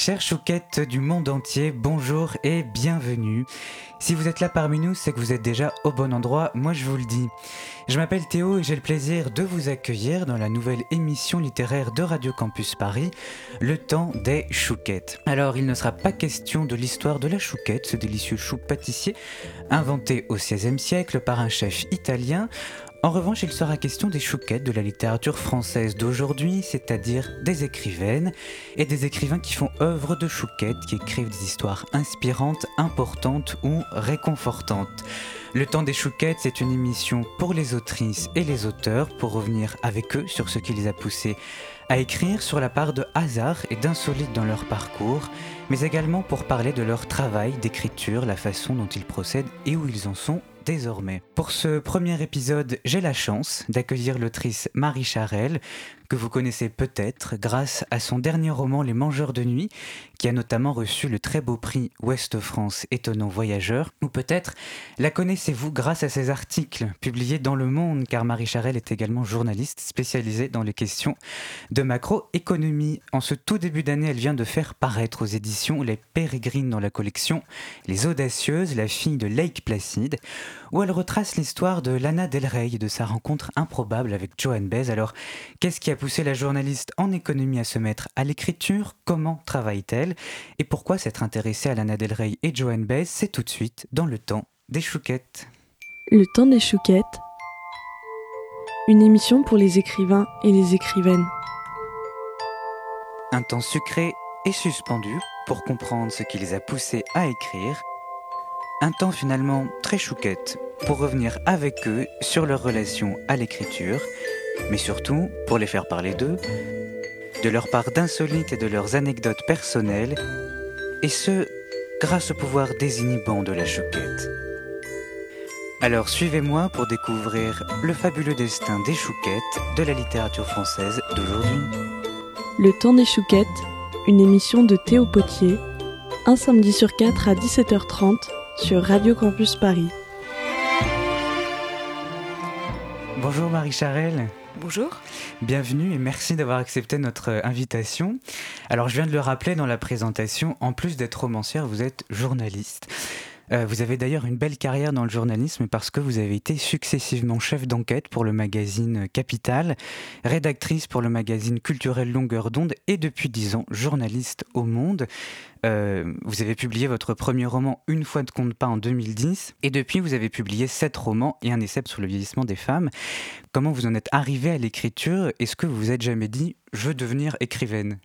Chères chouquettes du monde entier, bonjour et bienvenue. Si vous êtes là parmi nous, c'est que vous êtes déjà au bon endroit, moi je vous le dis. Je m'appelle Théo et j'ai le plaisir de vous accueillir dans la nouvelle émission littéraire de Radio Campus Paris, Le temps des chouquettes. Alors il ne sera pas question de l'histoire de la chouquette, ce délicieux chou pâtissier inventé au XVIe siècle par un chef italien. En revanche, il sera question des chouquettes de la littérature française d'aujourd'hui, c'est-à-dire des écrivaines et des écrivains qui font œuvre de chouquettes, qui écrivent des histoires inspirantes, importantes ou réconfortantes. Le temps des chouquettes, c'est une émission pour les autrices et les auteurs pour revenir avec eux sur ce qui les a poussés à écrire sur la part de hasard et d'insolite dans leur parcours, mais également pour parler de leur travail d'écriture, la façon dont ils procèdent et où ils en sont désormais. Pour ce premier épisode, j'ai la chance d'accueillir l'autrice Marie Charelle, que vous connaissez peut-être grâce à son dernier roman Les Mangeurs de Nuit, qui a notamment reçu le très beau prix Ouest France Étonnant Voyageur, ou peut-être la connaissez-vous grâce à ses articles publiés dans Le Monde, car Marie Charelle est également journaliste spécialisée dans les questions de macroéconomie. En ce tout début d'année, elle vient de faire paraître aux éditions Les Pérégrines dans la collection Les Audacieuses, la fille de Lake Placide, où elle retrace l'histoire de Lana Del Rey et de sa rencontre improbable avec Joan Baez. Alors, qu'est-ce qui a poussé la journaliste en économie à se mettre à l'écriture Comment travaille-t-elle? Et pourquoi s'être intéressée à Lana Del Rey et Joan Baez? C'est tout de suite dans le temps des chouquettes. Le temps des chouquettes. Une émission pour les écrivains et les écrivaines. Un temps sucré et suspendu pour comprendre ce qui les a poussés à écrire un temps finalement très chouquette pour revenir avec eux sur leur relation à l'écriture, mais surtout pour les faire parler d'eux, de leur part d'insolites et de leurs anecdotes personnelles, et ce, grâce au pouvoir désinhibant de la chouquette. Alors suivez-moi pour découvrir le fabuleux destin des chouquettes de la littérature française d'aujourd'hui. Le temps des chouquettes, une émission de Théo Potier, un samedi sur 4 à 17h30 sur Radio Campus Paris. Bonjour Marie Charelle. Bonjour. Bienvenue et merci d'avoir accepté notre invitation. Alors je viens de le rappeler dans la présentation, en plus d'être romancière, vous êtes journaliste. Euh, vous avez d'ailleurs une belle carrière dans le journalisme parce que vous avez été successivement chef d'enquête pour le magazine Capital, rédactrice pour le magazine culturel Longueur d'onde et depuis dix ans journaliste au Monde. Euh, vous avez publié votre premier roman Une fois de compte pas en 2010 et depuis vous avez publié sept romans et un essai sur le vieillissement des femmes. Comment vous en êtes arrivé à l'écriture? Est-ce que vous vous êtes jamais dit je veux devenir écrivaine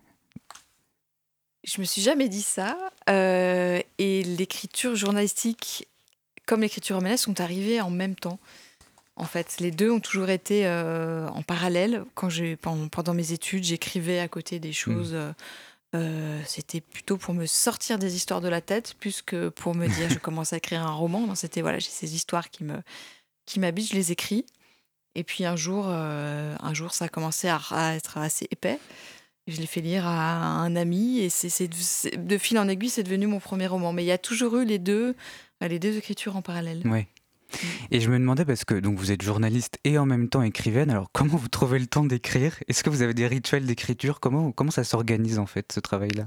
je me suis jamais dit ça. Euh, et l'écriture journalistique, comme l'écriture romanesque, sont arrivées en même temps. En fait, les deux ont toujours été euh, en parallèle. Quand j'ai pendant, mes études, j'écrivais à côté des choses. Hmm. Euh, c'était plutôt pour me sortir des histoires de la tête, plus que pour me dire je commence à écrire un roman. C'était voilà, j'ai ces histoires qui me qui m'habitent, je les écris. Et puis un jour, un jour, ça a commencé à être assez épais. Je l'ai fait lire à un ami et c'est de fil en aiguille, c'est devenu mon premier roman. Mais il y a toujours eu les deux, euh, les deux écritures en parallèle. Oui. Mm. Et je me demandais parce que donc vous êtes journaliste et en même temps écrivaine. Alors comment vous trouvez le temps d'écrire? Est-ce que vous avez des rituels d'écriture? Comment comment ça s'organise en fait ce travail-là?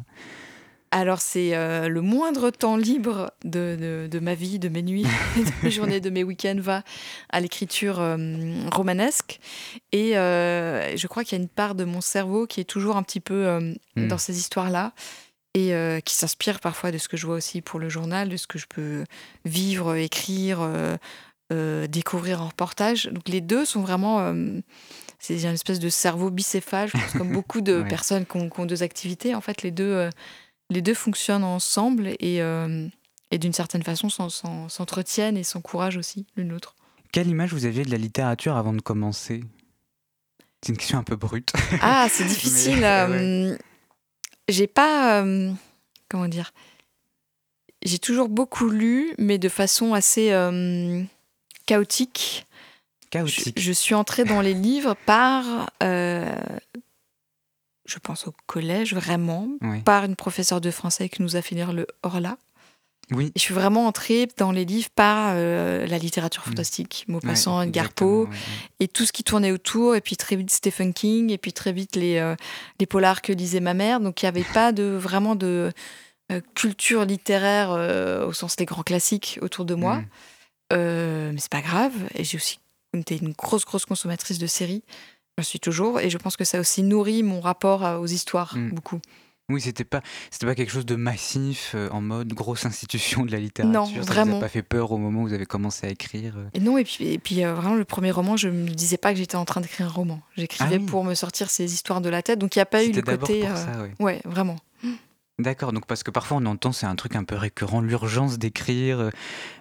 Alors c'est euh, le moindre temps libre de, de, ma vie, de mes nuits, de mes journées, de mes week-ends va à l'écriture euh, romanesque. Et euh, je crois qu'il y a une part de mon cerveau qui est toujours un petit peu hmm. dans ces histoires-là et qui s'inspire parfois de ce que je vois aussi pour le journal, de ce que je peux vivre, écrire, découvrir en reportage. Donc les deux sont vraiment c'est une espèce de cerveau bicéphale, comme beaucoup de personnes qui ont, qui ont, deux activités. En fait, les deux les deux fonctionnent ensemble et, euh, et d'une certaine façon s'entretiennent et s'encouragent aussi l'une l'autre. Quelle image vous aviez de la littérature avant de commencer? C'est une question un peu brute. Ah, c'est difficile. Euh, j'ai pas. Euh, comment dire? J'ai toujours beaucoup lu, mais de façon assez chaotique. Chaotique. Je, suis entrée dans les livres par je pense au collège vraiment, par une professeure de français qui nous a fait lire le Horla. Oui. je suis vraiment entrée dans les livres par euh, la littérature fantastique, Maupassant, Ouais, ouais. et tout ce qui tournait autour, et puis très vite Stephen King, et puis très vite les, euh, les polars que lisait ma mère. Donc il n'y avait pas de, vraiment de euh, culture littéraire euh, au sens des grands classiques autour de moi. Mm. Euh, mais c'est pas grave. Et j'ai aussi été une grosse, grosse consommatrice de séries. Je suis toujours. Et je pense que ça aussi nourri mon rapport aux histoires, Mm. beaucoup. Oui, c'était pas, c'était pas quelque chose de massif euh, en mode grosse institution de la littérature. Ça vous a vraiment. pas fait peur au moment où vous avez commencé à écrire. euh. Et non, et puis, et puis euh, vraiment, le premier roman, je me disais pas que j'étais en train d'écrire un roman. J'écrivais Ah oui. pour me sortir ces histoires de la tête. Donc il n'y a pas eu le côté. pour euh, ça, ouais. Ouais, vraiment. D'accord, donc parce que parfois on entend, c'est un truc un peu récurrent, l'urgence d'écrire.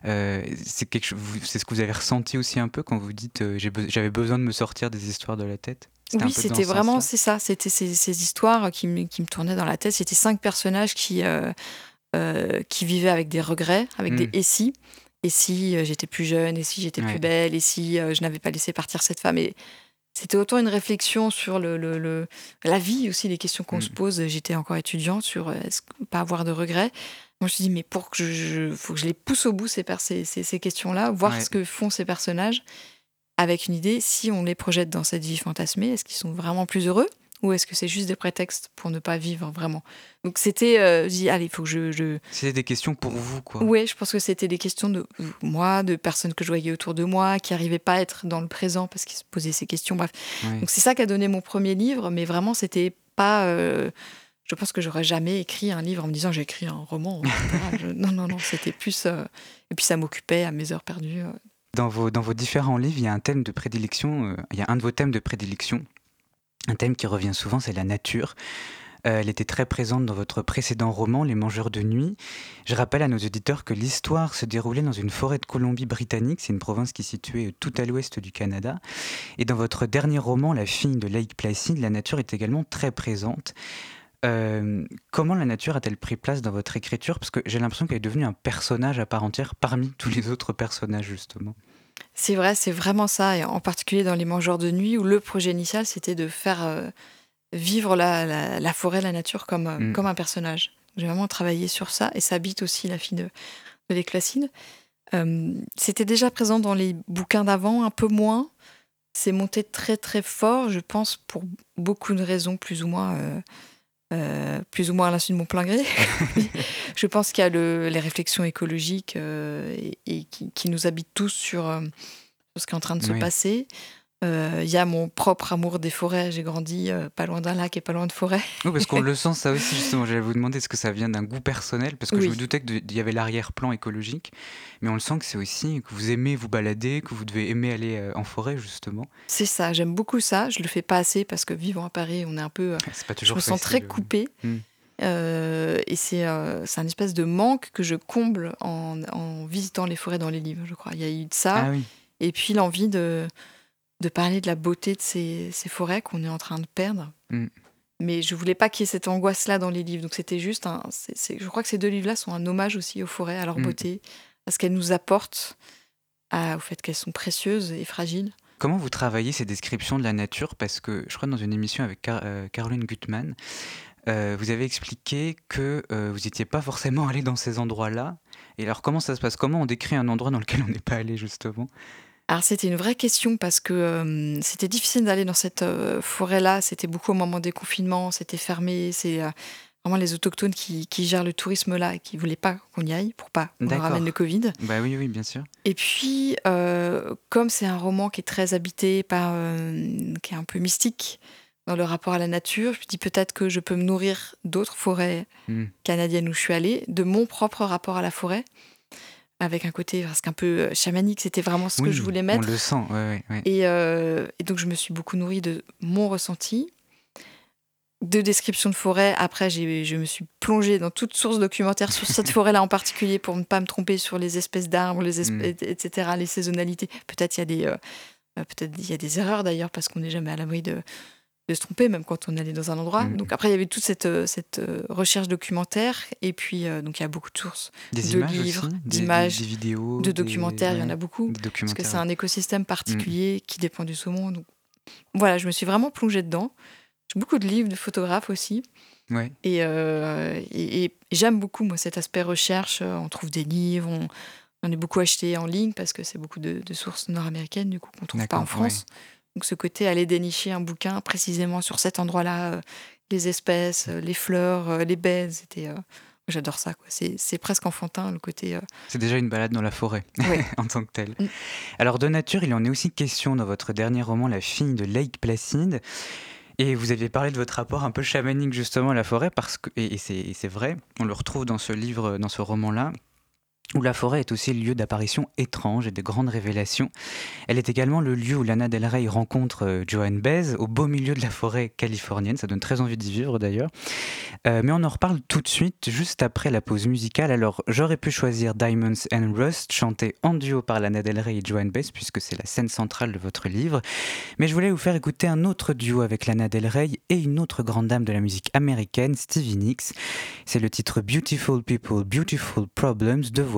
euh, c'est quelque chose, vous- c'est ce que vous avez ressenti aussi un peu quand vous dites euh, j'ai be- j'avais besoin de me sortir des histoires de la tête? C'était un Oui, peu dans c'était ce vraiment, sens-là? c'est ça. C'était ces, ces histoires qui me, qui me tournaient dans la tête. C'était cinq personnages qui, euh, euh, qui vivaient avec des regrets, avec des et si? Et si euh, j'étais plus jeune, et si j'étais Ouais. plus belle, et si euh, je n'avais pas laissé partir cette femme? Et c'était autant une réflexion sur le, le- le- la vie aussi, les questions qu'on Mm. se pose. J'étais encore étudiante sur euh, est-ce pas avoir de regrets. Moi, je me suis dit, mais pour que je, je- faut que je les pousse au bout, ces, ces, ces- ces questions-là, voir Ouais. ce que font ces personnages avec une idée, si on les projette dans cette vie fantasmée, est-ce qu'ils sont vraiment plus heureux? Ou est-ce que c'est juste des prétextes pour ne pas vivre vraiment? Donc c'était, euh, je dis, allez, il faut que je... je... C'était des questions pour vous, quoi. Ouais, je pense que c'était des questions de moi, de personnes que je voyais autour de moi, qui n'arrivaient pas à être dans le présent parce qu'ils se posaient ces questions, bref. Donc c'est ça qui a donné mon premier livre, mais vraiment, c'était pas... euh, Je pense que j'aurais jamais écrit un livre en me disant j'ai écrit un roman. Je- Non, non, non, c'était plus... euh, Et puis ça m'occupait à mes heures perdues. Dans vos, dans vos différents livres, il y a un thème de prédilection, euh, il y a un de vos thèmes de prédilection, un thème qui revient souvent, c'est la nature. Euh, elle était très présente dans votre précédent roman, Les Mangeurs de Nuit. Je rappelle à nos auditeurs que l'histoire se déroulait dans une forêt de Colombie-Britannique, c'est une province qui est située tout à l'ouest du Canada. Et dans votre dernier roman, La fille de Lake Placid, la nature est également très présente. Euh, comment la nature a-t-elle pris place dans votre écriture? Parce que j'ai l'impression qu'elle est devenue un personnage à part entière parmi tous les autres personnages, justement. C'est vrai, c'est vraiment ça, et en particulier dans Les Mangeurs de Nuit, où le projet initial, c'était de faire euh, vivre la, la- la forêt, la nature comme, euh, Mm. comme un personnage. J'ai vraiment travaillé sur ça, et ça habite aussi la fille de, de l'Éclacine. Euh, c'était déjà présent dans les bouquins d'avant, un peu moins. C'est monté très très fort, je pense, pour beaucoup de raisons, plus ou moins, euh, plus ou moins à l'insu de mon plein gré. je pense qu'il y a le- les réflexions écologiques euh, et, et qui, qui nous habitent tous sur, euh, sur ce qui est en train de se Oui. passer. Euh, Il y a mon propre amour des forêts. J'ai grandi pas loin d'un lac et pas loin de forêt. Oui, parce qu'on le sent ça aussi, justement. J'allais vous demander est-ce que ça vient d'un goût personnel? Parce que je me doutais qu'il y avait l'arrière-plan écologique, mais on le sent que c'est aussi que vous aimez vous balader, que vous devez aimer aller en forêt, justement. C'est ça, j'aime beaucoup ça. Je le fais pas assez parce que vivant à Paris, on est un peu. C'est pas je toujours me sens facile, très euh. coupée. Euh, et c'est euh, un espèce de manque que je comble en, en visitant les forêts dans les livres, je crois. Il y a eu de ça. Ah oui. Et puis l'envie de, de parler de la beauté de ces, ces forêts qu'on est en train de perdre. Mm. Mais je voulais pas qu'il y ait cette angoisse-là dans les livres. Donc c'était juste un. je crois que ces deux livres-là sont un hommage aussi aux forêts, à leur Mm. beauté, à ce qu'elles nous apportent, à- au fait qu'elles sont précieuses et fragiles. Comment vous travaillez ces descriptions de la nature? Parce que je crois dans une émission avec Car- euh, Caroline Gutmann, euh, vous avez expliqué que euh, vous n'étiez pas forcément allé dans ces endroits-là. Et alors comment ça se passe? Comment on décrit un endroit dans lequel on n'est pas allé justement? Alors c'était une vraie question parce que euh, c'était difficile d'aller dans cette forêt-là. C'était beaucoup au moment des confinements, c'était fermé. C'est vraiment les autochtones qui, qui gèrent le tourisme là et qui voulaient pas qu'on y aille pour pas qu'on ramène le Covid. Bah oui, oui, bien sûr. Et puis, comme c'est un roman qui est très habité par, qui est un peu mystique dans le rapport à la nature, je me dis peut-être que je peux me nourrir d'autres forêts Mm. canadiennes où je suis allée, de mon propre rapport à la forêt, avec un côté presque un peu euh, chamanique. C'était vraiment ce que je voulais mettre. On le sent, ouais, ouais, ouais. Et, euh, et donc, je me suis beaucoup nourrie de mon ressenti, de descriptions de forêt. Après, je me suis plongée dans toutes sources documentaires sur cette forêt-là en particulier pour ne pas me tromper sur les espèces d'arbres, les Mm. espèces, etc., les saisonnalités. Peut-être il y a des, euh, peut-être il y a des erreurs d'ailleurs parce qu'on n'est jamais à l'abri de, de se tromper, même quand on allé dans un endroit. Mm. Donc après, il y avait toute cette, euh, cette euh, recherche documentaire. Et puis, euh, donc il y a beaucoup de sources, Des de livres, d'images, des, des vidéos, de des- documentaires, il y en a beaucoup parce que c'est un écosystème Mm. particulier qui dépend du saumon. Donc, voilà, je me suis vraiment plongée dedans. J'ai beaucoup de livres de photographes aussi. Ouais. Et, euh, et- et j'aime beaucoup, moi, cet aspect recherche. On trouve des livres, on, on est beaucoup acheté en ligne parce que c'est beaucoup de, de sources nord-américaines, du coup, qu'on trouve pas en ouais. Donc, ce côté, aller dénicher un bouquin précisément sur cet endroit-là, euh, les espèces, euh, les fleurs, euh, les baies, c'était. J'adore ça. C'est presque enfantin, le côté. C'est déjà une balade dans la forêt Ouais. en tant que telle. Mm. Alors de nature, il en est aussi question dans votre dernier roman, La fille de Lake Placide. Et vous aviez parlé de votre rapport un peu chamanique justement à la forêt, parce que, et, et c'est vrai, on le retrouve dans ce livre, dans ce roman-là, où la forêt est aussi le lieu d'apparitions étranges et de grandes révélations. Elle est également le lieu où Lana Del Rey rencontre euh, Joan Baez, au beau milieu de la forêt californienne. Ça donne très envie d'y vivre d'ailleurs. Euh, mais on en reparle tout de suite, juste après la pause musicale. Alors, j'aurais pu choisir Diamonds and Rust, chanté en duo par Lana Del Rey et Joan Baez, puisque c'est la scène centrale de votre livre. Mais je voulais vous faire écouter un autre duo avec Lana Del Rey et une autre grande dame de la musique américaine, Stevie Nicks. C'est le titre Beautiful People, Beautiful Problems, deux voix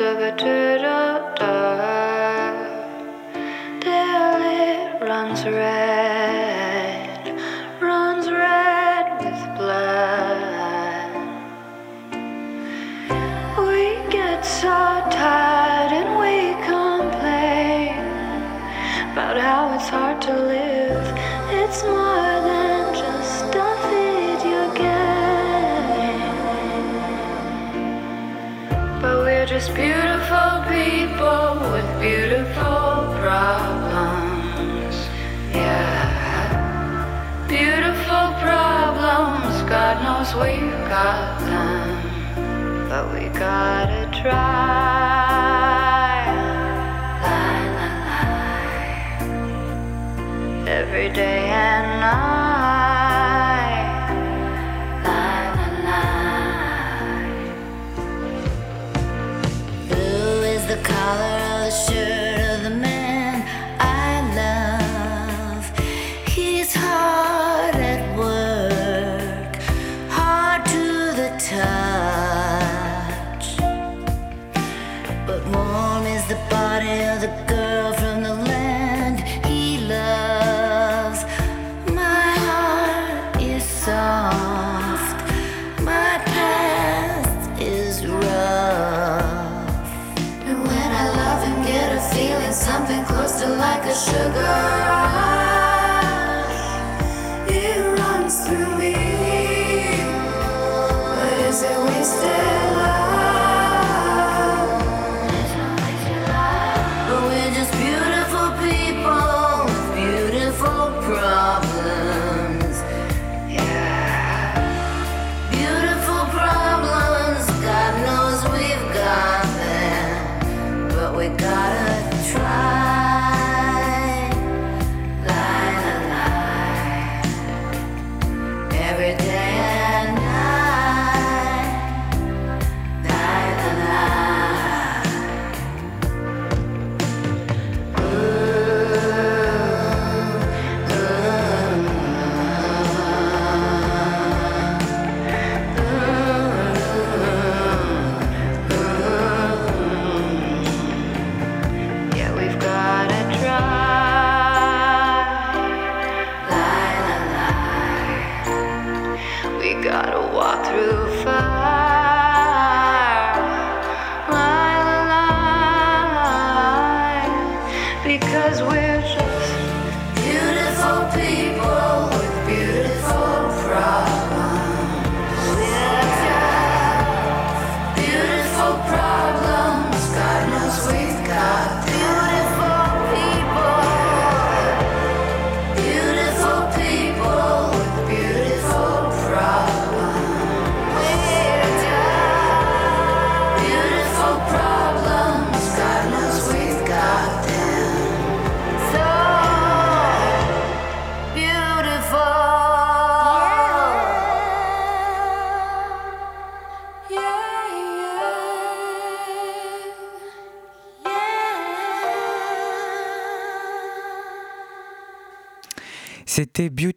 of a turtle dove. Till it runs red, runs red with blood. We get so tired we've got them. But we gotta try. Every day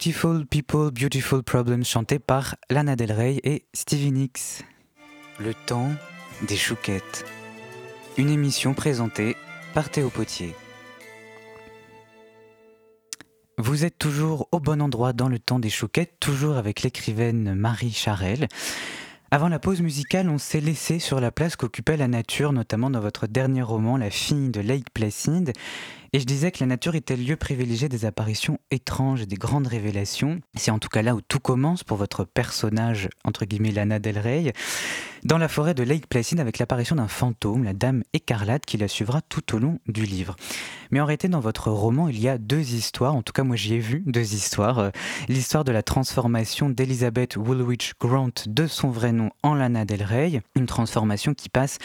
Beautiful People, Beautiful Problems chanté par Lana Del Rey et Stevie Nicks. Le temps des chouquettes. Une émission présentée par Théo Potier. Vous êtes toujours au bon endroit dans le temps des chouquettes, toujours avec l'écrivaine Marie Charel. Avant la pause musicale, on s'est laissé sur la place qu'occupait la nature, notamment dans votre dernier roman, La fille de Lake Placid. Et je disais que la nature était le lieu privilégié des apparitions étranges et des grandes révélations. C'est en tout cas là où tout commence pour votre personnage, entre guillemets, Lana Del Rey, dans la forêt de Lake Placid avec l'apparition d'un fantôme, la dame écarlate, qui la suivra tout au long du livre. Mais en réalité, dans votre roman, il y a deux histoires, en tout cas moi j'y ai vu deux histoires. Euh, l'histoire de la transformation d'Elizabeth Woolwich Grant de son vrai nom en Lana Del Rey, une transformation qui passe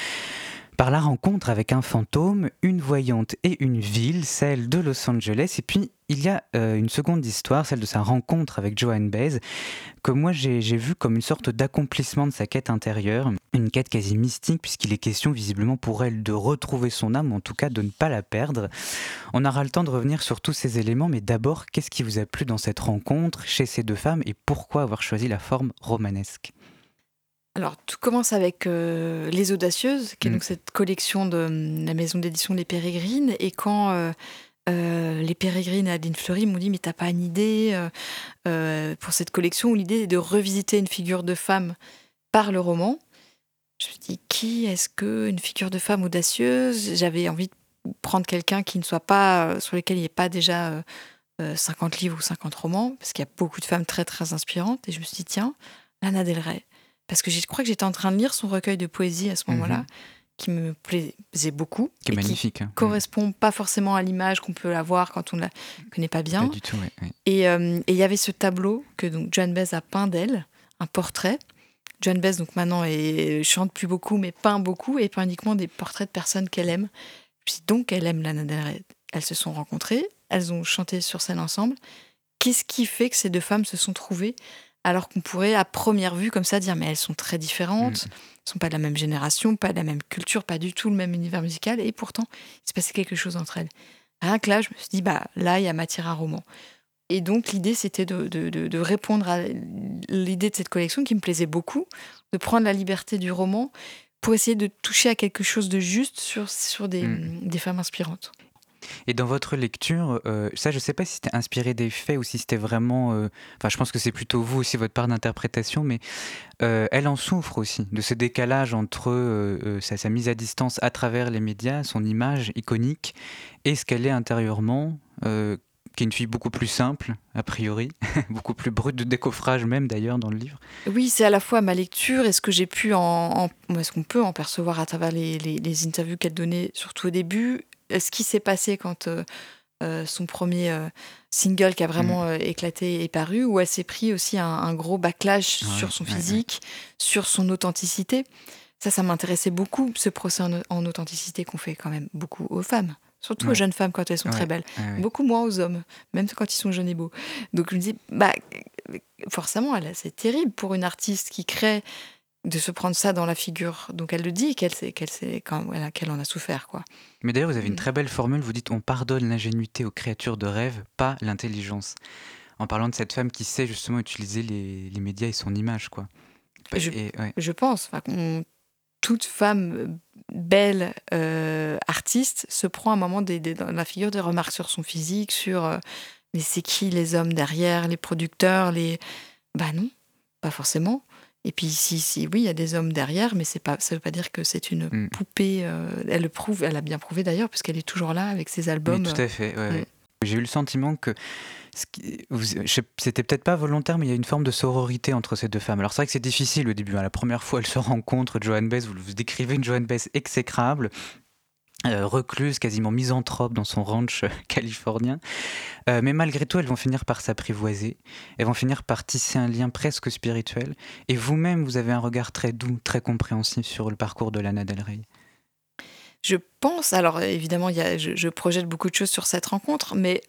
par la rencontre avec un fantôme, une voyante et une ville, celle de Los Angeles. Et puis, il y a euh, une seconde histoire, celle de sa rencontre avec Joan Baez, que moi j'ai vu comme une sorte d'accomplissement de sa quête intérieure, une quête quasi mystique, puisqu'il est question visiblement pour elle de retrouver son âme, en tout cas de ne pas la perdre. On aura le temps de revenir sur tous ces éléments, mais d'abord, qu'est-ce qui vous a plu dans cette rencontre chez ces deux femmes, et pourquoi avoir choisi la forme romanesque? Alors, tout commence avec euh, Les Audacieuses, qui est Mm. donc cette collection de hum, la maison d'édition Les Pérégrines. Et quand euh, euh, Les Pérégrines et Adeline Fleury m'ont dit Mais t'as pas une idée pour cette collection où l'idée est de revisiter une figure de femme par le roman Je me suis dit Qui est-ce que une figure de femme audacieuse? J'avais envie de prendre quelqu'un qui ne soit pas, sur lequel il n'y ait pas déjà euh, euh, 50 livres ou 50 romans, parce qu'il y a beaucoup de femmes très très inspirantes. Et je me suis dit Tiens, Lana Del Rey parce que je crois que j'étais en train de lire son recueil de poésie à ce moment-là, Mhm. qui me plaisait beaucoup. Qui est et qui magnifique. hein. correspond pas forcément à l'image qu'on peut avoir quand on ne la connaît pas Pas bien. du tout. Et euh, et il y avait ce tableau que donc Joan Baez a peint d'elle, un portrait. Joan Baez, donc maintenant, est, chante plus beaucoup, mais peint beaucoup, et peint uniquement des portraits de personnes qu'elle aime. Dit, donc, elle aime Lana Del Rey. Elles se sont rencontrées, elles ont chanté sur scène ensemble. Qu'est-ce qui fait que ces deux femmes se sont trouvées alors qu'on pourrait, à première vue, comme ça, dire, mais elles sont très différentes, Mm. elles sont pas de la même génération, pas de la même culture, pas du tout le même univers musical, et pourtant, il s'est passé quelque chose entre elles. Rien que là, je me suis dit, bah là, il y a matière à roman. Et donc, l'idée, c'était de, de- de- de répondre à l'idée de cette collection qui me plaisait beaucoup, de prendre la liberté du roman pour essayer de toucher à quelque chose de juste sur, sur des, Mm. des femmes inspirantes. Et dans votre lecture, euh, ça, je sais pas si c'était inspiré des faits ou si c'était vraiment. euh, Enfin, je pense que c'est plutôt vous aussi, votre part d'interprétation, mais euh, elle en souffre aussi de ce décalage entre sa, mise à distance à travers les médias, son image iconique, et ce qu'elle est intérieurement, qui est une fille beaucoup plus simple, a priori, beaucoup plus brute de décoffrage, même d'ailleurs, dans le livre. Oui, c'est à la fois ma lecture et ce que j'ai pu en, est-ce qu'on peut en percevoir à travers les, les- interviews qu'elle donnait, surtout au début, ce qui s'est passé quand euh, euh, son premier euh, single qui a vraiment euh, éclaté est paru, où elle s'est pris aussi un, un gros backlash Ouais, sur son ouais, ouais. physique, sur son authenticité. Ça, ça m'intéressait beaucoup, ce procès en, en authenticité qu'on fait quand même beaucoup aux femmes, surtout aux jeunes femmes quand elles sont très belles beaucoup moins aux hommes, même quand ils sont jeunes et beaux. Donc je me dis, bah, forcément, c'est terrible pour une artiste qui crée de se prendre ça dans la figure. Donc elle le dit qu'elle sait, qu'elle sait qu'elle en a souffert, quoi. Mais d'ailleurs, vous avez une Mm. très belle formule. Vous dites on pardonne l'ingénuité aux créatures de rêve, pas l'intelligence. En parlant de cette femme qui sait justement utiliser les, les médias et son image, quoi. Je- Et, ouais. Je pense. Toute femme belle euh, artiste se prend à un moment des, des- dans la figure des remarques sur son physique, sur euh, les c'est qui les hommes derrière, les producteurs, les bah non, pas forcément. Et puis si, si oui, il y a des hommes derrière, mais c'est pas, ça veut pas dire que c'est une Mm. poupée. euh, elle le prouve, elle a bien prouvé d'ailleurs, puisqu'elle est toujours là avec ses albums. Oui, tout à fait. ouais, ouais. J'ai eu le sentiment que c'était peut-être pas volontaire, mais il y a une forme de sororité entre ces deux femmes. Alors c'est vrai que c'est difficile au début. hein. La première fois, elles se rencontrent. Joan Baez, vous, vous décrivez une Joan Baez exécrable. Euh, recluse, quasiment misanthrope dans son ranch euh, californien. Euh, mais malgré tout, elles vont finir par s'apprivoiser. Elles vont finir par tisser un lien presque spirituel. Et vous-même, vous avez un regard très doux, très compréhensif sur le parcours de Lana Del Rey. Je pense, alors évidemment, y a, je, je projette beaucoup de choses sur cette rencontre, mais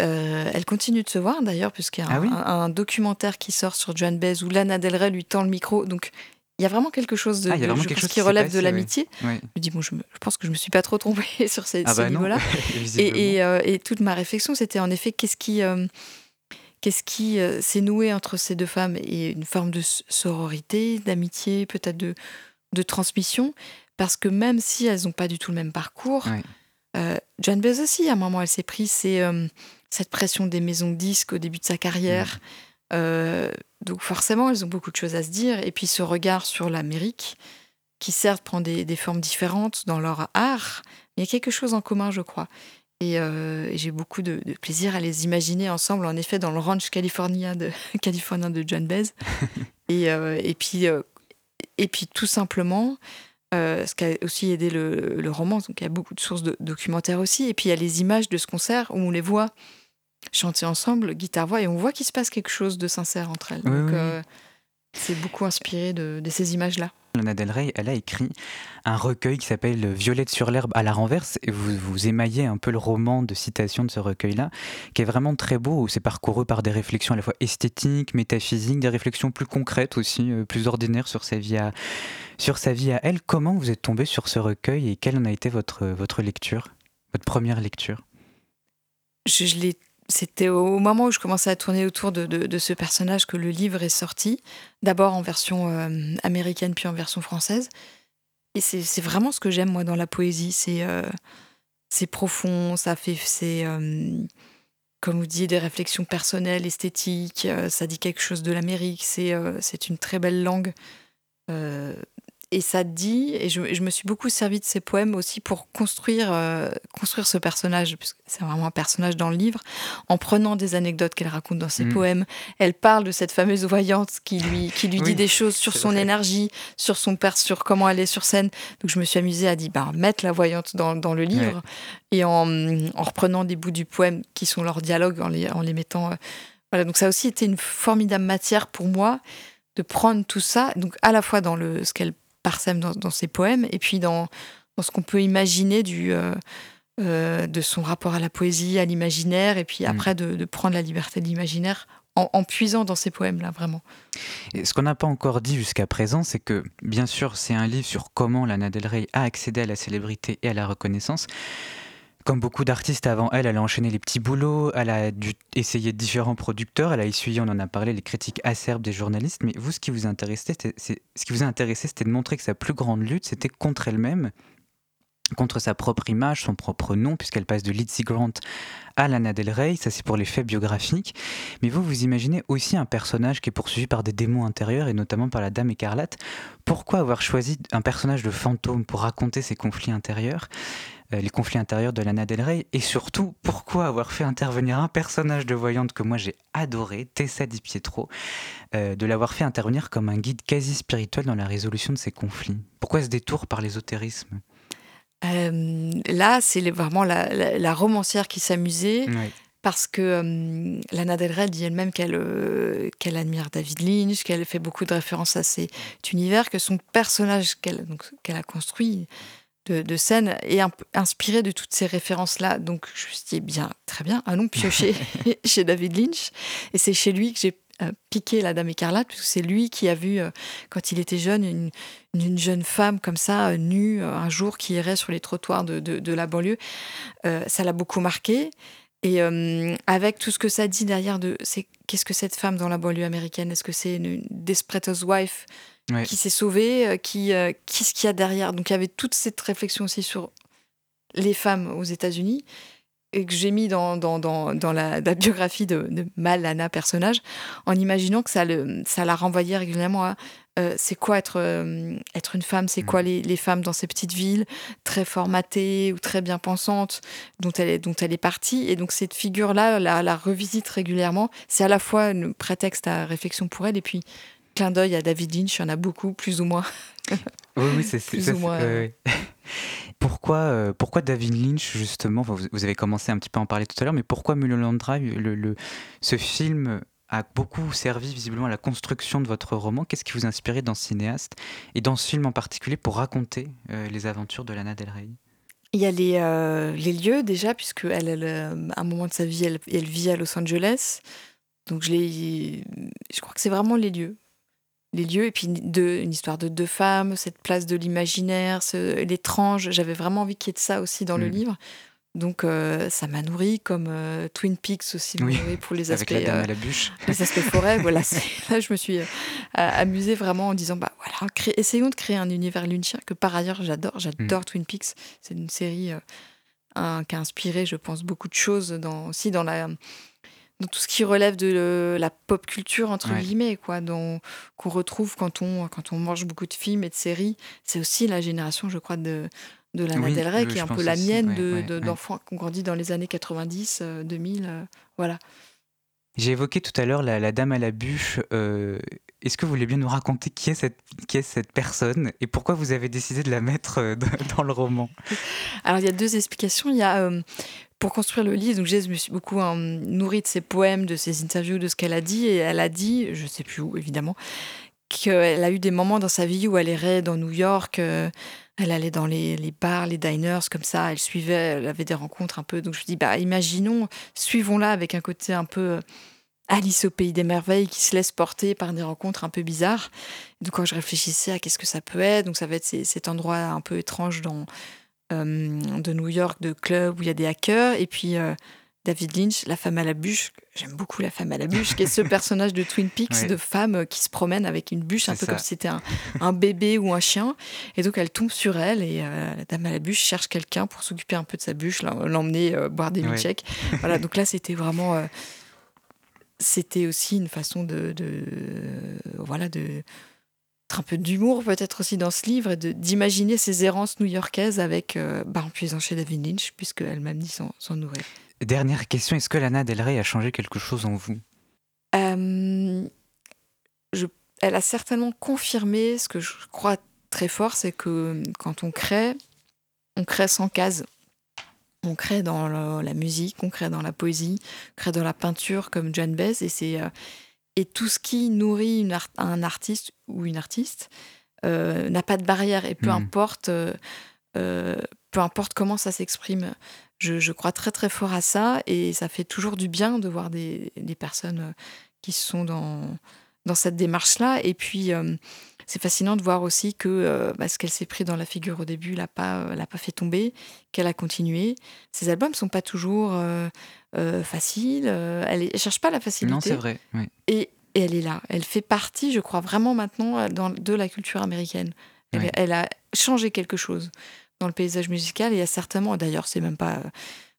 euh, elle continue de se voir d'ailleurs, puisqu'il y a Ah oui un- un documentaire qui sort sur Joan Baez où Lana Del Rey lui tend le micro. Donc il y a vraiment quelque chose de, Ah, de- quelque chose qui relève passé, de oui. l'amitié. Je dis, bon, je, me- je pense que je me suis pas trop trompée sur ces, Ah bah niveaux-là. visiblement. Et, et, euh, et toute ma réflexion, c'était en effet qu'est-ce qui, euh, qu'est-ce qui euh, s'est noué entre ces deux femmes et une forme de sororité, d'amitié, peut-être de, de transmission? Parce que même si elles n'ont pas du tout le même parcours, Ouais. euh, Joan Baez aussi, à un moment, elle s'est prise c'est, cette pression des maisons de disques au début de sa carrière. Euh, donc forcément, elles ont beaucoup de choses à se dire. Et puis ce regard sur l'Amérique, qui certes prend des, des formes différentes dans leur art, mais il y a quelque chose en commun, je crois. Et, euh, et j'ai beaucoup de, de plaisir à les imaginer ensemble, en effet, dans le ranch californien de, californien de John Baez. et, euh, et, puis, et puis, tout simplement, euh, ce qui a aussi aidé le, le roman, donc il y a beaucoup de sources de, documentaires aussi. Et puis, il y a les images de ce concert où on les voit chanter ensemble, guitare-voix, et on voit qu'il se passe quelque chose de sincère entre elles. Oui, donc, oui. euh, c'est beaucoup inspiré de, de ces images-là. Lana Del Rey, elle a écrit un recueil qui s'appelle Violette sur l'herbe à la renverse. Et vous, vous émaillez un peu le roman de citation de ce recueil-là, qui est vraiment très beau, où c'est parcouru par des réflexions à la fois esthétiques, métaphysiques, des réflexions plus concrètes aussi, euh, plus ordinaires sur sa vie à, sur sa vie à elle. Comment vous êtes tombé sur ce recueil et quelle en a été votre, votre lecture, votre première lecture? Je, je l'ai- c'était au moment où je commençais à tourner autour de, ce personnage que le livre est sorti, d'abord en version euh, américaine puis en version française. Et c'est vraiment ce que j'aime moi dans la poésie. C'est euh, c'est profond, ça fait c'est euh, comme vous disiez des réflexions personnelles, esthétiques. ça dit quelque chose de l'Amérique. C'est c'est une très belle langue. Et ça dit, et je, je me suis beaucoup servi de ces poèmes aussi pour construire, euh, construire ce personnage, puisque c'est vraiment un personnage dans le livre, en prenant des anecdotes qu'elle raconte dans ses Mm. poèmes. Elle parle de cette fameuse voyante qui lui, qui lui Oui, dit des choses sur son vrai. énergie, sur son père, sur comment elle est sur scène. Donc je me suis amusée à dire, bah, mettre la voyante dans, dans le livre, et en, en reprenant des bouts du poème qui sont leurs dialogues, en les, en les mettant... euh, voilà, donc ça a aussi été une formidable matière pour moi de prendre tout ça, donc à la fois dans le, ce qu'elle dans, dans ses poèmes, et puis dans, dans ce qu'on peut imaginer du, euh, euh, de son rapport à la poésie, à l'imaginaire, et puis Mm. après de, de prendre la liberté de l'imaginaire en, en puisant dans ces poèmes-là, vraiment. Et ce qu'on n'a pas encore dit jusqu'à présent, c'est que, bien sûr, c'est un livre sur comment Lana Del Rey a accédé à la célébrité et à la reconnaissance. Comme beaucoup d'artistes avant elle, elle a enchaîné les petits boulots, elle a dû essayer différents producteurs, elle a essuyé, on en a parlé, les critiques acerbes des journalistes. Mais vous, ce qui vous intéressait, ce c'était de montrer que sa plus grande lutte, c'était contre elle-même, contre sa propre image, son propre nom, puisqu'elle passe de Lindsey Grant à Lana Del Rey. Ça, c'est pour les faits biographiques. Mais vous, vous imaginez aussi un personnage qui est poursuivi par des démons intérieurs, et notamment par la Dame écarlate. Pourquoi avoir choisi un personnage de fantôme pour raconter ces conflits intérieurs, euh, les conflits intérieurs de Lana Del Rey? Et surtout, pourquoi avoir fait intervenir un personnage de voyante que moi j'ai adoré, Tessa Di Pietro, euh, de l'avoir fait intervenir comme un guide quasi spirituel dans la résolution de ces conflits? Pourquoi ce détour par l'ésotérisme? Euh, là, c'est vraiment la, la- la romancière qui s'amusait. Parce que euh, Lana Del Rey dit elle-même qu'elle euh, qu'elle admire David Lynch, qu'elle fait beaucoup de références à cet univers, que son personnage qu'elle a construit de, de scène est un inspiré de toutes ces références-là. Donc je me suis dit, bien, très bien, allons piocher chez David Lynch. Et c'est chez lui que j'ai piqué la Dame écarlate, parce que c'est lui qui a vu, quand il était jeune, une, une jeune femme comme ça, euh, nue, euh, un jour, qui errait sur les trottoirs de, de- de la banlieue. Euh, ça l'a beaucoup marqué. Et euh, avec tout ce que ça dit derrière de c'est qu'est-ce que cette femme dans la banlieue américaine? Est-ce que c'est une, une desperate Ouais. qui s'est sauvée qui euh, Qu'est-ce qu'il y a derrière? Donc il y avait toute cette réflexion aussi sur les femmes aux États-Unis et que j'ai mis dans, dans, dans, dans la, la biographie de, de Malana personnage en imaginant que ça, le, ça la renvoyait régulièrement à euh, c'est quoi être, euh, être une femme, c'est quoi les, les femmes dans ces petites villes très formatées ou très bien pensantes dont elle est, dont elle est partie? Et donc cette figure-là, la, la revisite régulièrement. C'est à la fois un prétexte à réflexion pour elle et puis clin d'œil à David Lynch, il y en a beaucoup, plus ou moins. Oui, oui, c'est ça, pourquoi, euh, pourquoi David Lynch, justement? Vous, vous avez commencé un petit peu à en parler tout à l'heure, mais pourquoi Mulholland Drive le, le- Ce film a beaucoup servi visiblement à la construction de votre roman. Qu'est-ce qui vous a inspiré dans ce cinéaste et dans ce film en particulier pour raconter euh, les aventures de Lana Del Rey? Il y a les, euh, les lieux déjà, puisque elle, elle, euh, à un moment de sa vie, elle, elle vit à Los Angeles. Donc je, crois que c'est vraiment les lieux. Les lieux, et puis une histoire de deux femmes, cette place de l'imaginaire, l'étrange. J'avais vraiment envie qu'il y ait de ça aussi dans le Mm. livre. Donc euh, ça m'a nourri comme euh, Twin Peaks aussi Oui, pour les Avec aspects, la dame euh, à la bûche. les aspects forêt. voilà, là je me suis amusée vraiment en disant bah voilà, essayons de créer un univers lynchien que par ailleurs j'adore. J'adore Mm. Twin Peaks. C'est une série un- qui a inspiré, je pense, beaucoup de choses dans, aussi dans la dans tout ce qui relève de le- la pop culture entre Ouais. guillemets quoi, dont- qu'on retrouve quand on quand on mange beaucoup de films et de séries. C'est aussi la génération, je crois, de de Lana Oui, Del Rey, qui est un peu la aussi, mienne ouais, de- ouais, de- ouais. d'enfants qui ont grandi dans les années 90, euh, 2000, euh, voilà. J'ai évoqué tout à l'heure la, la dame à la bûche. euh, Est-ce que vous voulez bien nous raconter qui est cette, qui est cette personne et pourquoi vous avez décidé de la mettre euh, dans- le roman? Alors, il y a deux explications. Il y a, euh, pour construire le livre, donc je me suis beaucoup euh, nourrie de ses poèmes, de ses interviews, de ce qu'elle a dit. Et elle a dit, je sais plus où, évidemment, qu'elle a eu des moments dans sa vie où elle errait dans New York. euh, elle allait dans les, les bars, les diners, comme ça. Elle suivait, elle avait des rencontres un peu. Donc, je me dis, bah, imaginons, suivons-la avec un côté un peu. euh, Alice au pays des merveilles qui se laisse porter par des rencontres un peu bizarres. Donc quand je réfléchissais à qu'est-ce que ça peut être, donc ça va être cet endroit un peu étrange dans, euh, de New York, de club où il y a des hackers. Et puis David Lynch, la femme à la bûche. J'aime beaucoup la femme à la bûche, qui est ce personnage de Twin Peaks de femme euh, qui se promène avec une bûche, un peu ça. comme si c'était un, un bébé ou un chien. Et donc elle tombe sur elle et euh, la dame à la bûche cherche quelqu'un pour s'occuper un peu de sa bûche, l'em- l'emmener euh, boire des milkshakes. Voilà, donc là c'était vraiment. euh, c'était aussi une façon de, de voilà de un peu d'humour peut-être aussi dans ce livre et de- d'imaginer ces errances new-yorkaises avec euh, bah, en puisant chez David Lynch puisque elle m'a dit s'en nourrir. Dernière question, est-ce que Lana Del Rey a changé quelque chose en vous? Euh, je- elle a certainement confirmé ce que je crois très fort, c'est que quand on crée, on crée sans case. On crée dans le- la musique, on crée dans la poésie, on crée dans la peinture comme John Baez, et c'est euh, et tout ce qui nourrit une art- un artiste ou une artiste euh, n'a pas de barrière et peu Mhm. importe euh, euh, peu importe comment ça s'exprime. Je, je crois très très fort à ça et ça fait toujours du bien de voir des, des personnes euh, qui sont dans, dans cette démarche-là. Et puis, euh, c'est fascinant de voir aussi que euh, bah, ce qu'elle s'est pris dans la figure au début l'a pas, l'a pas fait tomber, qu'elle a continué. Ses albums sont pas toujours euh, faciles. elle, elle cherche pas la facilité. Non, c'est vrai. oui. Et, et elle est là. Elle fait partie, je crois, vraiment maintenant dans, de la culture américaine. Elle a changé quelque chose dans le paysage musical. Et il y a certainement, d'ailleurs, c'est même pas euh,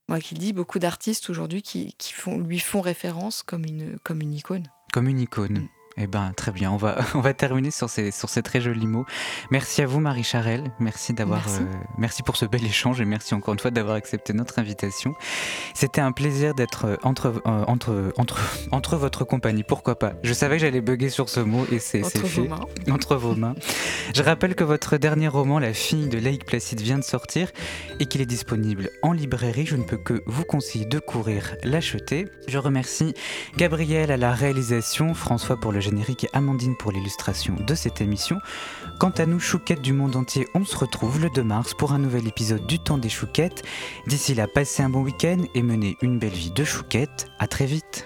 moi qui le dis, beaucoup d'artistes aujourd'hui qui, qui font, lui font référence comme une, comme une icône. Comme une icône. Eh ben, très bien. On va, on va terminer sur ces, sur ces très jolis mots. Merci à vous, Marie Charelle. Merci d'avoir, Merci. euh, merci pour ce bel échange et merci encore une fois d'avoir accepté notre invitation. C'était un plaisir d'être euh, entre, euh, entre, entre, entre votre compagnie. Pourquoi pas? Je savais que j'allais bugger sur ce mot et c'est, c'est Entre fait. mains. entre vos mains. Je rappelle que votre dernier roman, La fille de Lake Placide, vient de sortir et qu'il est disponible en librairie. Je ne peux que vous conseiller de courir l'acheter. Je remercie Gabriel à la réalisation, François pour le générique et Amandine pour l'illustration de cette émission. Quant à nous, chouquettes du monde entier, on se retrouve le 2 mars pour un nouvel épisode du Temps des chouquettes. D'ici là, passez un bon week-end et menez une belle vie de chouquette. À très vite.